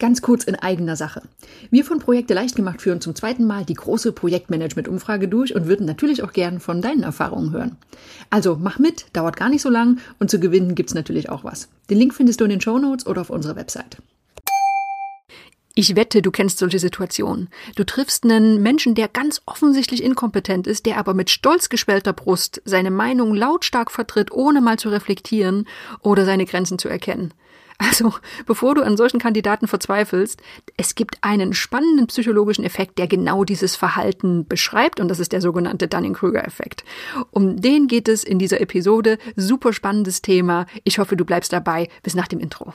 Ganz kurz in eigener Sache. Wir von Projekte leicht gemacht führen zum zweiten Mal die große Projektmanagement-Umfrage durch und würden natürlich auch gern von deinen Erfahrungen hören. Also mach mit, dauert gar nicht so lang und zu gewinnen gibt's natürlich auch was. Den Link findest du in den Show Notes oder auf unserer Website. Ich wette, du kennst solche Situationen. Du triffst einen Menschen, der ganz offensichtlich inkompetent ist, der aber mit stolz geschwellter Brust seine Meinung lautstark vertritt, ohne mal zu reflektieren oder seine Grenzen zu erkennen. Also, bevor du an solchen Kandidaten verzweifelst, es gibt einen spannenden psychologischen Effekt, der genau dieses Verhalten beschreibt, und das ist der sogenannte Dunning-Kruger-Effekt. Um den geht es in dieser Episode. Super spannendes Thema. Ich hoffe, du bleibst dabei. Bis nach dem Intro.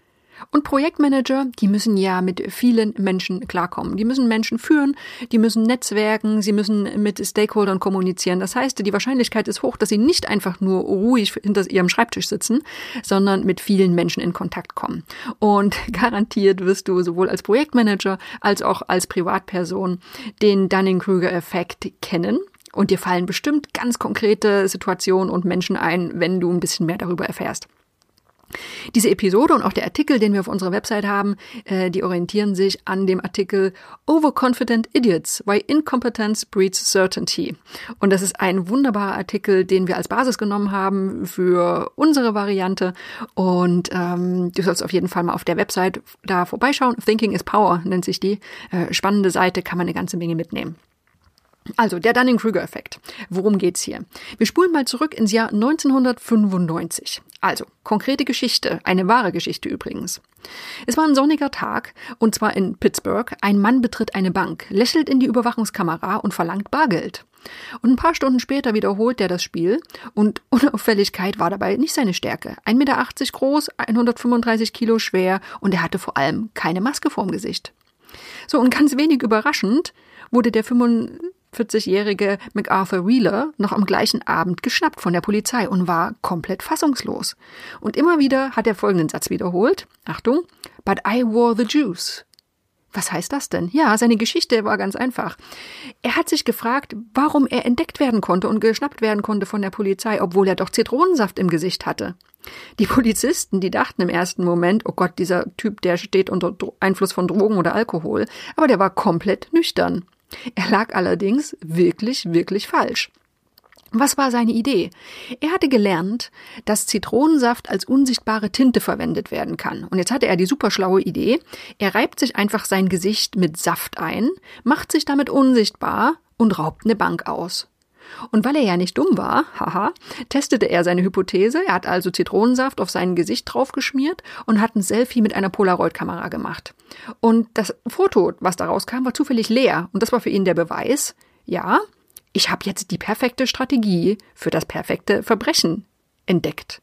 Und Projektmanager, die müssen ja mit vielen Menschen klarkommen. Die müssen Menschen führen, die müssen netzwerken, sie müssen mit Stakeholdern kommunizieren. Das heißt, die Wahrscheinlichkeit ist hoch, dass sie nicht einfach nur ruhig hinter ihrem Schreibtisch sitzen, sondern mit vielen Menschen in Kontakt kommen. Und garantiert wirst du sowohl als Projektmanager als auch als Privatperson den Dunning-Kruger-Effekt kennen. Und dir fallen bestimmt ganz konkrete Situationen und Menschen ein, wenn du ein bisschen mehr darüber erfährst. Diese Episode und auch der Artikel, den wir auf unserer Website haben, äh, die orientieren sich an dem Artikel Overconfident Idiots, Why Incompetence Breeds Certainty. Und das ist ein wunderbarer Artikel, den wir als Basis genommen haben für unsere Variante. Und ähm, du sollst auf jeden Fall mal auf der Website da vorbeischauen. Thinking is Power nennt sich die. Äh, spannende Seite, kann man eine ganze Menge mitnehmen. Also, der Dunning-Kruger-Effekt. Worum geht's hier? Wir spulen mal zurück ins Jahr 1995. Also, konkrete Geschichte, eine wahre Geschichte übrigens. Es war ein sonniger Tag, und zwar in Pittsburgh. Ein Mann betritt eine Bank, lächelt in die Überwachungskamera und verlangt Bargeld. Und ein paar Stunden später wiederholt er das Spiel und Unauffälligkeit war dabei nicht seine Stärke. 1,80 Meter groß, 135 Kilo schwer und er hatte vor allem keine Maske vorm Gesicht. So, und ganz wenig überraschend wurde der 40-jährige MacArthur Wheeler noch am gleichen Abend geschnappt von der Polizei und war komplett fassungslos. Und immer wieder hat er folgenden Satz wiederholt. Achtung, but I wore the juice. Was heißt das denn? Ja, seine Geschichte war ganz einfach. Er hat sich gefragt, warum er entdeckt werden konnte und geschnappt werden konnte von der Polizei, obwohl er doch Zitronensaft im Gesicht hatte. Die Polizisten, die dachten im ersten Moment, oh Gott, dieser Typ, der steht unter Einfluss von Drogen oder Alkohol, aber der war komplett nüchtern. Er lag allerdings wirklich, wirklich falsch. Was war seine Idee? Er hatte gelernt, dass Zitronensaft als unsichtbare Tinte verwendet werden kann. Und jetzt hatte er die superschlaue Idee. Er reibt sich einfach sein Gesicht mit Saft ein, macht sich damit unsichtbar und raubt eine Bank aus. Und weil er ja nicht dumm war, haha, testete er seine Hypothese. Er hat also Zitronensaft auf sein Gesicht draufgeschmiert und hat ein Selfie mit einer Polaroid-Kamera gemacht. Und das Foto, was daraus kam, war zufällig leer. Und das war für ihn der Beweis, ja, ich habe jetzt die perfekte Strategie für das perfekte Verbrechen entdeckt.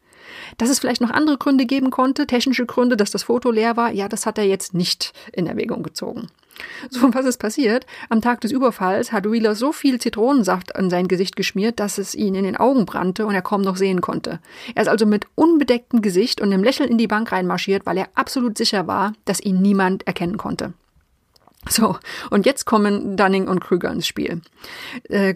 Dass es vielleicht noch andere Gründe geben konnte, technische Gründe, dass das Foto leer war, ja, das hat er jetzt nicht in Erwägung gezogen. So, was ist passiert? Am Tag des Überfalls hat Wheeler so viel Zitronensaft an sein Gesicht geschmiert, dass es ihn in den Augen brannte und er kaum noch sehen konnte. Er ist also mit unbedecktem Gesicht und einem Lächeln in die Bank reinmarschiert, weil er absolut sicher war, dass ihn niemand erkennen konnte. So, und jetzt kommen Dunning und Krüger ins Spiel. Äh,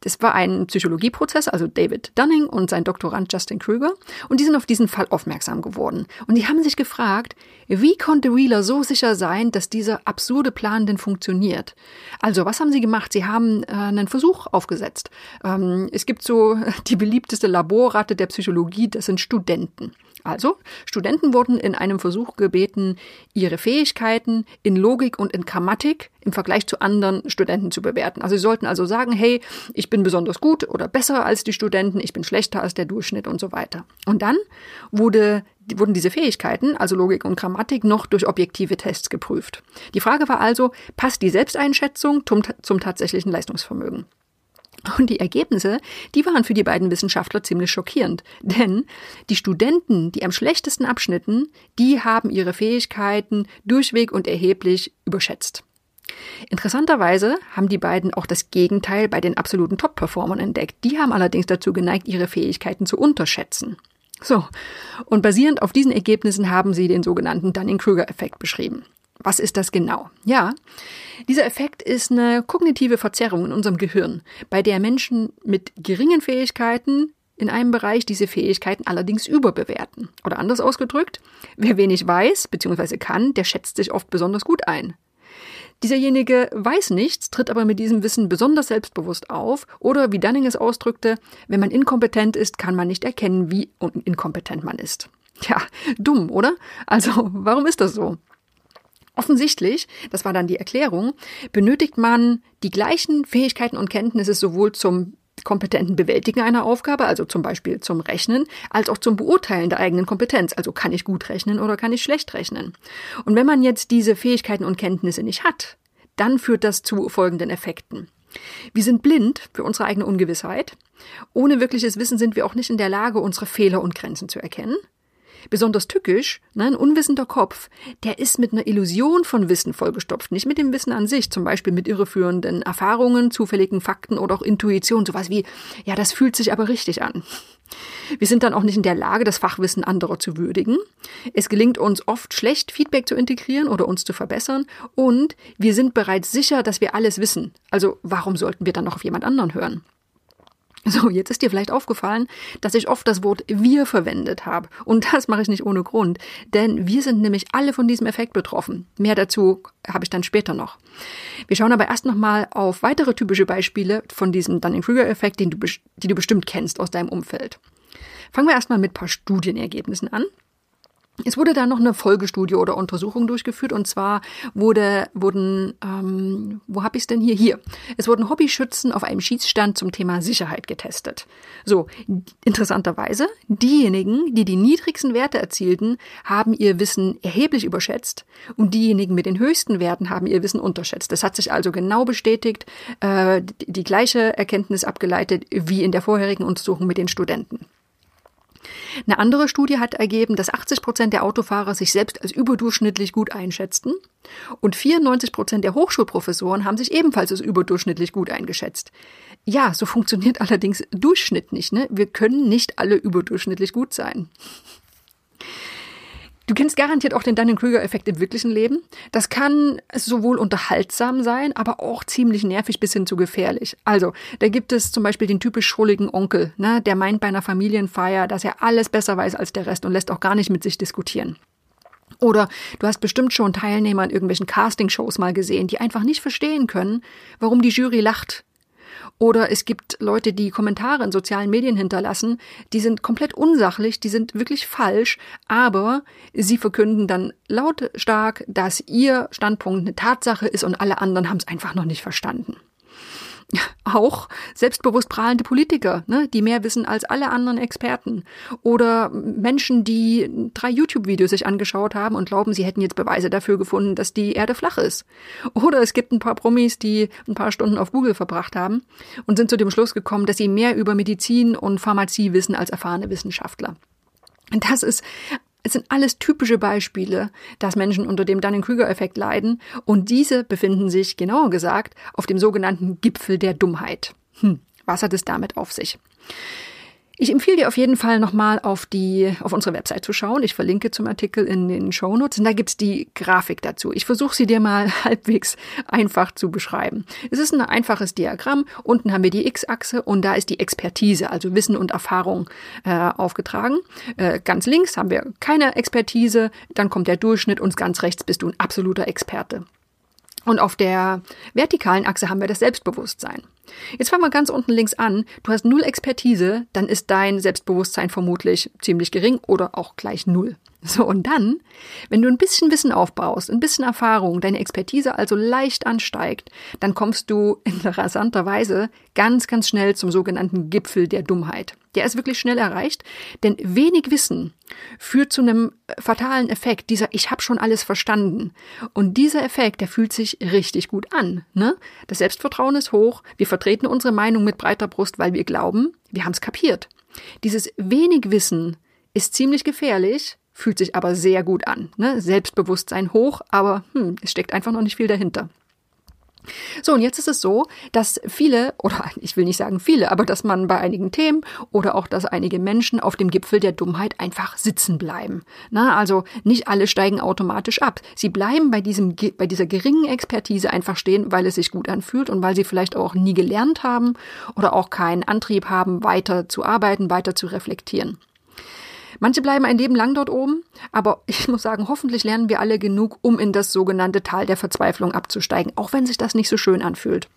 das war ein Psychologieprozess, also David Dunning und sein Doktorand Justin Krüger, und die sind auf diesen Fall aufmerksam geworden. Und die haben sich gefragt, wie konnte Wheeler so sicher sein, dass dieser absurde Plan denn funktioniert? Also, was haben sie gemacht? Sie haben äh, einen Versuch aufgesetzt. Ähm, es gibt so die beliebteste Laborratte der Psychologie, das sind Studenten. Also, Studenten wurden in einem Versuch gebeten, ihre Fähigkeiten in Logik und in Grammatik im Vergleich zu anderen Studenten zu bewerten. Also sie sollten also sagen, hey, ich bin besonders gut oder besser als die Studenten, ich bin schlechter als der Durchschnitt und so weiter. Und dann wurde wurden diese Fähigkeiten, also Logik und Grammatik, noch durch objektive Tests geprüft. Die Frage war also, passt die Selbsteinschätzung zum, zum tatsächlichen Leistungsvermögen? Und die Ergebnisse, die waren für die beiden Wissenschaftler ziemlich schockierend. Denn die Studenten, die am schlechtesten abschnitten, die haben ihre Fähigkeiten durchweg und erheblich überschätzt. Interessanterweise haben die beiden auch das Gegenteil bei den absoluten Top-Performern entdeckt. Die haben allerdings dazu geneigt, ihre Fähigkeiten zu unterschätzen. So, und basierend auf diesen Ergebnissen haben sie den sogenannten Dunning-Kruger-Effekt beschrieben. Was ist das genau? Ja, dieser Effekt ist eine kognitive Verzerrung in unserem Gehirn, bei der Menschen mit geringen Fähigkeiten in einem Bereich diese Fähigkeiten allerdings überbewerten. Oder anders ausgedrückt, wer wenig weiß bzw. kann, der schätzt sich oft besonders gut ein. Dieserjenige weiß nichts, tritt aber mit diesem Wissen besonders selbstbewusst auf oder wie Dunning es ausdrückte, wenn man inkompetent ist, kann man nicht erkennen, wie inkompetent man ist. Ja, dumm, oder? Also, warum ist das so? Offensichtlich, das war dann die Erklärung, benötigt man die gleichen Fähigkeiten und Kenntnisse sowohl zum kompetenten Bewältigen einer Aufgabe, also zum Beispiel zum Rechnen, als auch zum Beurteilen der eigenen Kompetenz, also kann ich gut rechnen oder kann ich schlecht rechnen. Und wenn man jetzt diese Fähigkeiten und Kenntnisse nicht hat, dann führt das zu folgenden Effekten. Wir sind blind für unsere eigene Ungewissheit. Ohne wirkliches Wissen sind wir auch nicht in der Lage, unsere Fehler und Grenzen zu erkennen. Besonders tückisch, ne, ein unwissender Kopf, der ist mit einer Illusion von Wissen vollgestopft, nicht mit dem Wissen an sich, zum Beispiel mit irreführenden Erfahrungen, zufälligen Fakten oder auch Intuition, sowas wie, ja, das fühlt sich aber richtig an. Wir sind dann auch nicht in der Lage, das Fachwissen anderer zu würdigen. Es gelingt uns oft schlecht, Feedback zu integrieren oder uns zu verbessern. Und wir sind bereits sicher, dass wir alles wissen. Also warum sollten wir dann noch auf jemand anderen hören? So, jetzt ist dir vielleicht aufgefallen, dass ich oft das Wort wir verwendet habe. Und das mache ich nicht ohne Grund, denn wir sind nämlich alle von diesem Effekt betroffen. Mehr dazu habe ich dann später noch. Wir schauen aber erst nochmal auf weitere typische Beispiele von diesem Dunning-Kruger-Effekt, die du bestimmt kennst aus deinem Umfeld. Fangen wir erstmal mit ein paar Studienergebnissen an. Es wurde dann noch eine Folgestudie oder Untersuchung durchgeführt und zwar wurde, wurden, ähm, wo habe ich es denn hier? Hier. Es wurden Hobbyschützen auf einem Schießstand zum Thema Sicherheit getestet. So, interessanterweise, diejenigen, die die niedrigsten Werte erzielten, haben ihr Wissen erheblich überschätzt und diejenigen mit den höchsten Werten haben ihr Wissen unterschätzt. Das hat sich also genau bestätigt, äh, die gleiche Erkenntnis abgeleitet wie in der vorherigen Untersuchung mit den Studenten. Eine andere Studie hat ergeben, dass 80 Prozent der Autofahrer sich selbst als überdurchschnittlich gut einschätzten und 94 Prozent der Hochschulprofessoren haben sich ebenfalls als überdurchschnittlich gut eingeschätzt. Ja, so funktioniert allerdings Durchschnitt nicht. Ne? Wir können nicht alle überdurchschnittlich gut sein. Du kennst garantiert auch den Dunning-Kruger-Effekt im wirklichen Leben. Das kann sowohl unterhaltsam sein, aber auch ziemlich nervig bis hin zu gefährlich. Also, da gibt es zum Beispiel den typisch schrulligen Onkel, ne, der meint bei einer Familienfeier, dass er alles besser weiß als der Rest und lässt auch gar nicht mit sich diskutieren. Oder du hast bestimmt schon Teilnehmer in irgendwelchen Castingshows mal gesehen, die einfach nicht verstehen können, warum die Jury lacht, oder es gibt Leute, die Kommentare in sozialen Medien hinterlassen, die sind komplett unsachlich, die sind wirklich falsch, aber sie verkünden dann lautstark, dass ihr Standpunkt eine Tatsache ist und alle anderen haben es einfach noch nicht verstanden auch selbstbewusst prahlende Politiker, ne, die mehr wissen als alle anderen Experten. Oder Menschen, die drei YouTube-Videos sich angeschaut haben und glauben, sie hätten jetzt Beweise dafür gefunden, dass die Erde flach ist. Oder es gibt ein paar Promis, die ein paar Stunden auf Google verbracht haben und sind zu dem Schluss gekommen, dass sie mehr über Medizin und Pharmazie wissen als erfahrene Wissenschaftler. Das ist es sind alles typische Beispiele, dass Menschen unter dem Dunning-Kruger-Effekt leiden und diese befinden sich, genauer gesagt, auf dem sogenannten Gipfel der Dummheit. Hm, was hat es damit auf sich? Ich empfehle dir auf jeden Fall nochmal auf die, auf unsere Website zu schauen. Ich verlinke zum Artikel in den Show Notes und da gibt's die Grafik dazu. Ich versuche sie dir mal halbwegs einfach zu beschreiben. Es ist ein einfaches Diagramm. Unten haben wir die X-Achse und da ist die Expertise, also Wissen und Erfahrung äh, aufgetragen. Äh, ganz links haben wir keine Expertise, dann kommt der Durchschnitt und ganz rechts bist du ein absoluter Experte. Und auf der vertikalen Achse haben wir das Selbstbewusstsein. Jetzt fangen wir ganz unten links an. Du hast null Expertise, dann ist dein Selbstbewusstsein vermutlich ziemlich gering oder auch gleich null. So, und dann, wenn du ein bisschen Wissen aufbaust, ein bisschen Erfahrung, deine Expertise also leicht ansteigt, dann kommst du in rasanter Weise ganz, ganz schnell zum sogenannten Gipfel der Dummheit. Der ist wirklich schnell erreicht, denn wenig Wissen führt zu einem fatalen Effekt, dieser Ich habe schon alles verstanden. Und dieser Effekt, der fühlt sich richtig gut an. Ne? Das Selbstvertrauen ist hoch, wir vertreten unsere Meinung mit breiter Brust, weil wir glauben, wir haben es kapiert. Dieses wenig Wissen ist ziemlich gefährlich, fühlt sich aber sehr gut an. Ne? Selbstbewusstsein hoch, aber hm, es steckt einfach noch nicht viel dahinter. So, und jetzt ist es so, dass viele, oder ich will nicht sagen viele, aber dass man bei einigen Themen oder auch, dass einige Menschen auf dem Gipfel der Dummheit einfach sitzen bleiben. Na, also nicht alle steigen automatisch ab. Sie bleiben bei diesem, bei dieser geringen Expertise einfach stehen, weil es sich gut anfühlt und weil sie vielleicht auch nie gelernt haben oder auch keinen Antrieb haben, weiter zu arbeiten, weiter zu reflektieren. Manche bleiben ein Leben lang dort oben, aber ich muss sagen, hoffentlich lernen wir alle genug, um in das sogenannte Tal der Verzweiflung abzusteigen, auch wenn sich das nicht so schön anfühlt.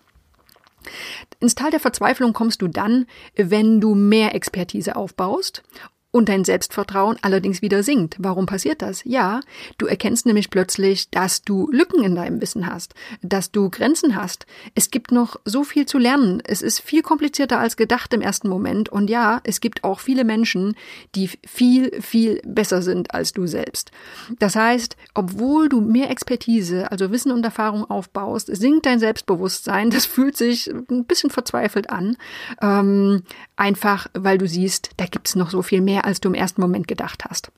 Ins Tal der Verzweiflung kommst du dann, wenn du mehr Expertise aufbaust und dein Selbstvertrauen allerdings wieder sinkt. Warum passiert das? Ja, du erkennst nämlich plötzlich, dass du Lücken in deinem Wissen hast, dass du Grenzen hast. Es gibt noch so viel zu lernen. Es ist viel komplizierter als gedacht im ersten Moment. Und ja, es gibt auch viele Menschen, die viel, viel besser sind als du selbst. Das heißt, obwohl du mehr Expertise, also Wissen und Erfahrung aufbaust, sinkt dein Selbstbewusstsein. Das fühlt sich ein bisschen verzweifelt an. Ähm, einfach, weil du siehst, da gibt's noch so viel mehr als du im ersten Moment gedacht hast.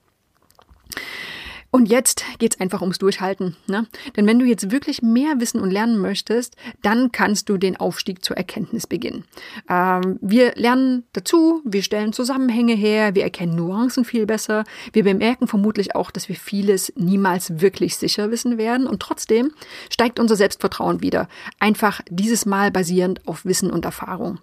Und jetzt geht's einfach ums Durchhalten. Ne? Denn wenn du jetzt wirklich mehr wissen und lernen möchtest, dann kannst du den Aufstieg zur Erkenntnis beginnen. Ähm, wir lernen dazu, wir stellen Zusammenhänge her, wir erkennen Nuancen viel besser. Wir bemerken vermutlich auch, dass wir vieles niemals wirklich sicher wissen werden. Und trotzdem steigt unser Selbstvertrauen wieder. Einfach dieses Mal basierend auf Wissen und Erfahrung.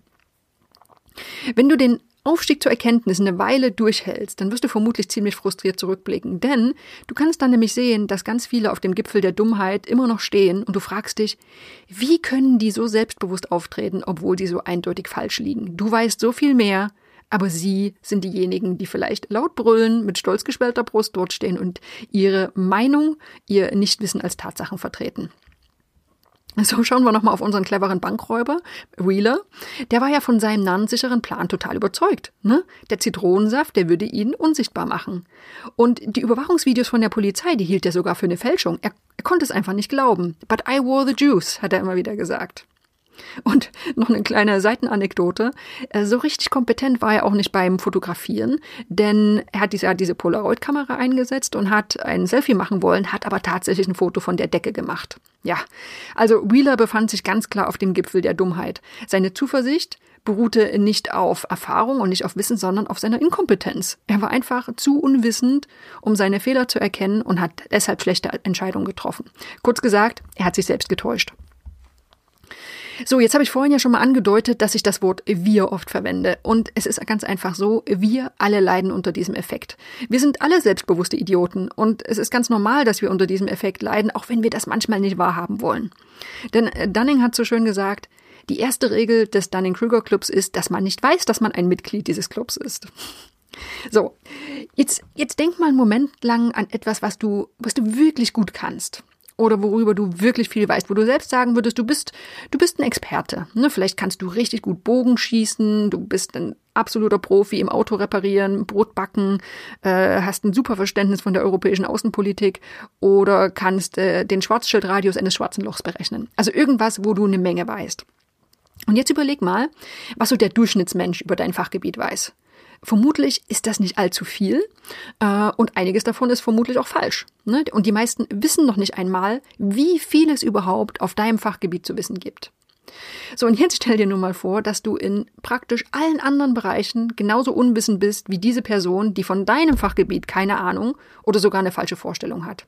Wenn du den Aufstieg zur Erkenntnis eine Weile durchhältst, dann wirst du vermutlich ziemlich frustriert zurückblicken. Denn du kannst dann nämlich sehen, dass ganz viele auf dem Gipfel der Dummheit immer noch stehen und du fragst dich, wie können die so selbstbewusst auftreten, obwohl die so eindeutig falsch liegen? Du weißt so viel mehr, aber sie sind diejenigen, die vielleicht laut brüllen, mit stolz geschwellter Brust dort stehen und ihre Meinung, ihr Nichtwissen als Tatsachen vertreten. So schauen wir nochmal auf unseren cleveren Bankräuber, Wheeler. Der war ja von seinem namenssicheren Plan total überzeugt. Ne? Der Zitronensaft, der würde ihn unsichtbar machen. Und die Überwachungsvideos von der Polizei, die hielt er sogar für eine Fälschung. Er, er konnte es einfach nicht glauben. But I wore the juice, hat er immer wieder gesagt. Und noch eine kleine Seitenanekdote. Äh, so richtig kompetent war er auch nicht beim Fotografieren, denn er hat diese, er hat diese Polaroid-Kamera eingesetzt und hat ein Selfie machen wollen, hat aber tatsächlich ein Foto von der Decke gemacht. Ja, also Wheeler befand sich ganz klar auf dem Gipfel der Dummheit. Seine Zuversicht beruhte nicht auf Erfahrung und nicht auf Wissen, sondern auf seiner Inkompetenz. Er war einfach zu unwissend, um seine Fehler zu erkennen und hat deshalb schlechte Entscheidungen getroffen. Kurz gesagt, er hat sich selbst getäuscht. So, jetzt habe ich vorhin ja schon mal angedeutet, dass ich das Wort wir oft verwende. Und es ist ganz einfach so, wir alle leiden unter diesem Effekt. Wir sind alle selbstbewusste Idioten und es ist ganz normal, dass wir unter diesem Effekt leiden, auch wenn wir das manchmal nicht wahrhaben wollen. Denn äh, Dunning hat so schön gesagt, die erste Regel des Dunning-Kruger-Clubs ist, dass man nicht weiß, dass man ein Mitglied dieses Clubs ist. So, jetzt, jetzt denk mal einen Moment lang an etwas, was du, was du wirklich gut kannst oder worüber du wirklich viel weißt, wo du selbst sagen würdest, du bist, du bist ein Experte. Ne? Vielleicht kannst du richtig gut Bogen schießen, du bist ein absoluter Profi im Auto reparieren, Brot backen, äh, hast ein super Verständnis von der europäischen Außenpolitik oder kannst äh, den Schwarzschildradius eines schwarzen Lochs berechnen. Also irgendwas, wo du eine Menge weißt. Und jetzt überleg mal, was so der Durchschnittsmensch über dein Fachgebiet weiß. Vermutlich ist das nicht allzu viel äh, und einiges davon ist vermutlich auch falsch. Ne? Und die meisten wissen noch nicht einmal, wie viel es überhaupt auf deinem Fachgebiet zu wissen gibt. So, und jetzt stell dir nur mal vor, dass du in praktisch allen anderen Bereichen genauso unwissend bist wie diese Person, die von deinem Fachgebiet keine Ahnung oder sogar eine falsche Vorstellung hat.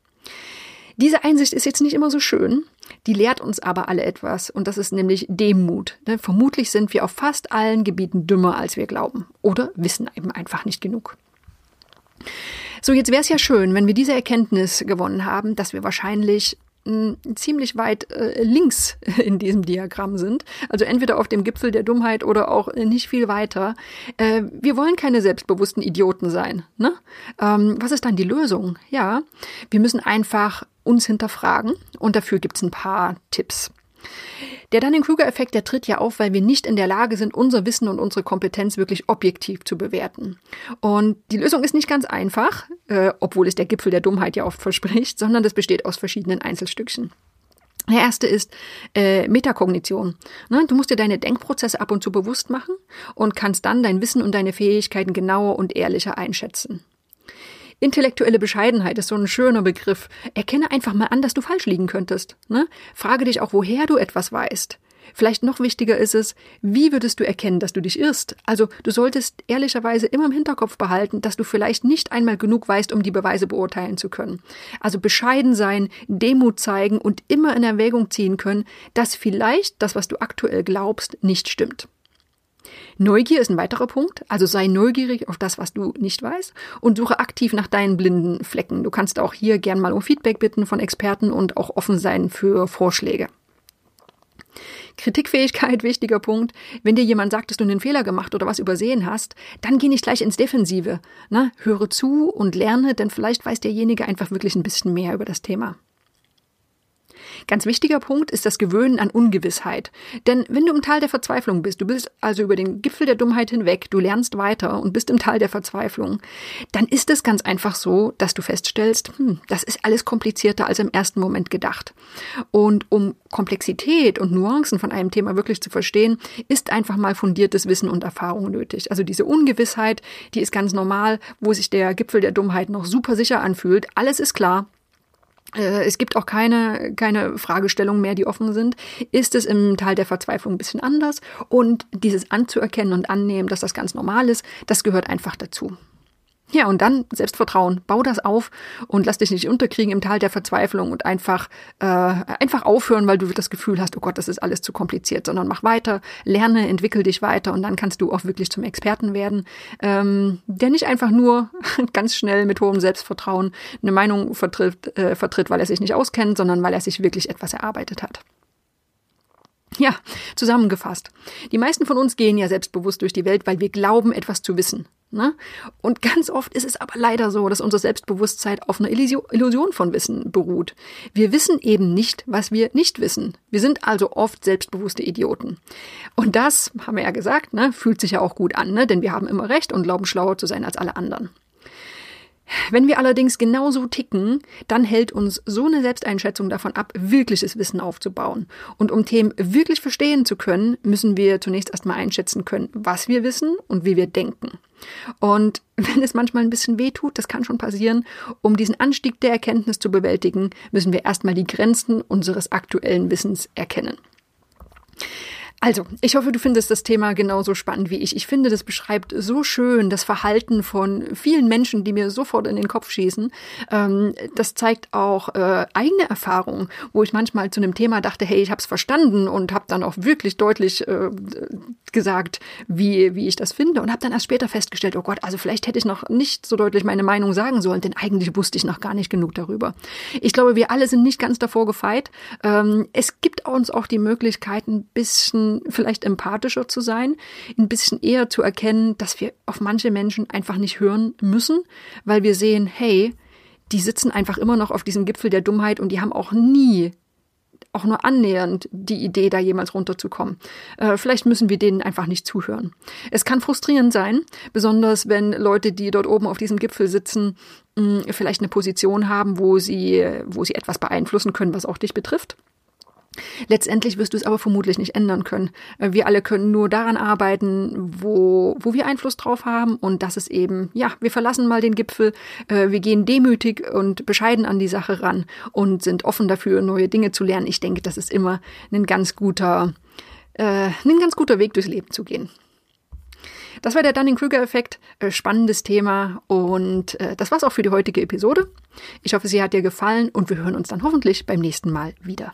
Diese Einsicht ist jetzt nicht immer so schön, die lehrt uns aber alle etwas und das ist nämlich Demut. Ne, vermutlich sind wir auf fast allen Gebieten dümmer, als wir glauben oder wissen eben einfach nicht genug. So, jetzt wäre es ja schön, wenn wir diese Erkenntnis gewonnen haben, dass wir wahrscheinlich ziemlich weit äh, links in diesem Diagramm sind. Also entweder auf dem Gipfel der Dummheit oder auch äh, nicht viel weiter. Äh, wir wollen keine selbstbewussten Idioten sein. Ne? Ähm, was ist dann die Lösung? Ja, wir müssen einfach uns hinterfragen und dafür gibt's ein paar Tipps. Der Dunning-Kruger-Effekt, der tritt ja auf, weil wir nicht in der Lage sind, unser Wissen und unsere Kompetenz wirklich objektiv zu bewerten. Und die Lösung ist nicht ganz einfach, äh, obwohl es der Gipfel der Dummheit ja oft verspricht, sondern das besteht aus verschiedenen Einzelstückchen. Der erste ist äh, Metakognition. Ne, du musst dir deine Denkprozesse ab und zu bewusst machen und kannst dann dein Wissen und deine Fähigkeiten genauer und ehrlicher einschätzen. Intellektuelle Bescheidenheit ist so ein schöner Begriff. Erkenne einfach mal an, dass du falsch liegen könntest. Ne? Frage dich auch, woher du etwas weißt. Vielleicht noch wichtiger ist es, wie würdest du erkennen, dass du dich irrst? Also du solltest ehrlicherweise immer im Hinterkopf behalten, dass du vielleicht nicht einmal genug weißt, um die Beweise beurteilen zu können. Also bescheiden sein, Demut zeigen und immer in Erwägung ziehen können, dass vielleicht das, was du aktuell glaubst, nicht stimmt. Neugier ist ein weiterer Punkt, also sei neugierig auf das, was du nicht weißt und suche aktiv nach deinen blinden Flecken. Du kannst auch hier gern mal um Feedback bitten von Experten und auch offen sein für Vorschläge. Kritikfähigkeit, wichtiger Punkt. Wenn dir jemand sagt, dass du einen Fehler gemacht oder was übersehen hast, dann geh nicht gleich ins Defensive. Ne? Höre zu und lerne, denn vielleicht weiß derjenige einfach wirklich ein bisschen mehr über das Thema. Ganz wichtiger Punkt ist das Gewöhnen an Ungewissheit. Denn wenn du im Tal der Verzweiflung bist, du bist also über den Gipfel der Dummheit hinweg, du lernst weiter und bist im Tal der Verzweiflung, dann ist es ganz einfach so, dass du feststellst, hm, das ist alles komplizierter als im ersten Moment gedacht. Und um Komplexität und Nuancen von einem Thema wirklich zu verstehen, ist einfach mal fundiertes Wissen und Erfahrung nötig. Also diese Ungewissheit, die ist ganz normal, wo sich der Gipfel der Dummheit noch super sicher anfühlt. Alles ist klar, es gibt auch keine, keine Fragestellungen mehr, die offen sind. Ist es im Teil der Verzweiflung ein bisschen anders? Und dieses anzuerkennen und annehmen, dass das ganz normal ist, das gehört einfach dazu. Ja, und dann Selbstvertrauen. Bau das auf und lass dich nicht unterkriegen im Tal der Verzweiflung und einfach, äh, einfach aufhören, weil du das Gefühl hast, oh Gott, das ist alles zu kompliziert, sondern mach weiter, lerne, entwickel dich weiter und dann kannst du auch wirklich zum Experten werden, ähm, der nicht einfach nur ganz schnell mit hohem Selbstvertrauen eine Meinung vertritt, äh, vertritt, weil er sich nicht auskennt, sondern weil er sich wirklich etwas erarbeitet hat. Ja, zusammengefasst. Die meisten von uns gehen ja selbstbewusst durch die Welt, weil wir glauben, etwas zu wissen. Ne? Und ganz oft ist es aber leider so, dass unser Selbstbewusstsein auf einer Illusion von Wissen beruht. Wir wissen eben nicht, was wir nicht wissen. Wir sind also oft selbstbewusste Idioten. Und das, haben wir ja gesagt, ne, fühlt sich ja auch gut an, ne? denn wir haben immer recht und glauben schlauer zu sein als alle anderen. Wenn wir allerdings genauso ticken, dann hält uns so eine Selbsteinschätzung davon ab, wirkliches Wissen aufzubauen. Und um Themen wirklich verstehen zu können, müssen wir zunächst erstmal einschätzen können, was wir wissen und wie wir denken. Und wenn es manchmal ein bisschen weh tut, das kann schon passieren, um diesen Anstieg der Erkenntnis zu bewältigen, müssen wir erstmal die Grenzen unseres aktuellen Wissens erkennen. Also, ich hoffe, du findest das Thema genauso spannend wie ich. Ich finde, das beschreibt so schön das Verhalten von vielen Menschen, die mir sofort in den Kopf schießen. Ähm, das zeigt auch äh, eigene Erfahrungen, wo ich manchmal zu einem Thema dachte, hey, ich habe es verstanden und habe dann auch wirklich deutlich äh, gesagt, wie, wie ich das finde und habe dann erst später festgestellt, oh Gott, also vielleicht hätte ich noch nicht so deutlich meine Meinung sagen sollen, denn eigentlich wusste ich noch gar nicht genug darüber. Ich glaube, wir alle sind nicht ganz davor gefeit. Ähm, es gibt uns auch die Möglichkeit, ein bisschen vielleicht empathischer zu sein, ein bisschen eher zu erkennen, dass wir auf manche Menschen einfach nicht hören müssen, weil wir sehen, hey, die sitzen einfach immer noch auf diesem Gipfel der Dummheit und die haben auch nie auch nur annähernd die Idee, da jemals runterzukommen. Äh, vielleicht müssen wir denen einfach nicht zuhören. Es kann frustrierend sein, besonders wenn Leute, die dort oben auf diesem Gipfel sitzen, mh, vielleicht eine Position haben, wo sie, wo sie etwas beeinflussen können, was auch dich betrifft. Letztendlich wirst du es aber vermutlich nicht ändern können. Äh, wir alle können nur daran arbeiten, wo, wo wir Einfluss drauf haben. Und das ist eben, ja, wir verlassen mal den Gipfel, äh, wir gehen demütig und bescheiden an die Sache ran und sind offen dafür, neue Dinge zu lernen. Ich denke, das ist immer ein ganz guter, äh, ein ganz guter Weg durchs Leben zu gehen. Das war der Dunning-Kruger-Effekt. Äh, spannendes Thema. Und das war's auch für die heutige Episode. Ich hoffe, sie hat dir gefallen und wir hören uns dann hoffentlich beim nächsten Mal wieder.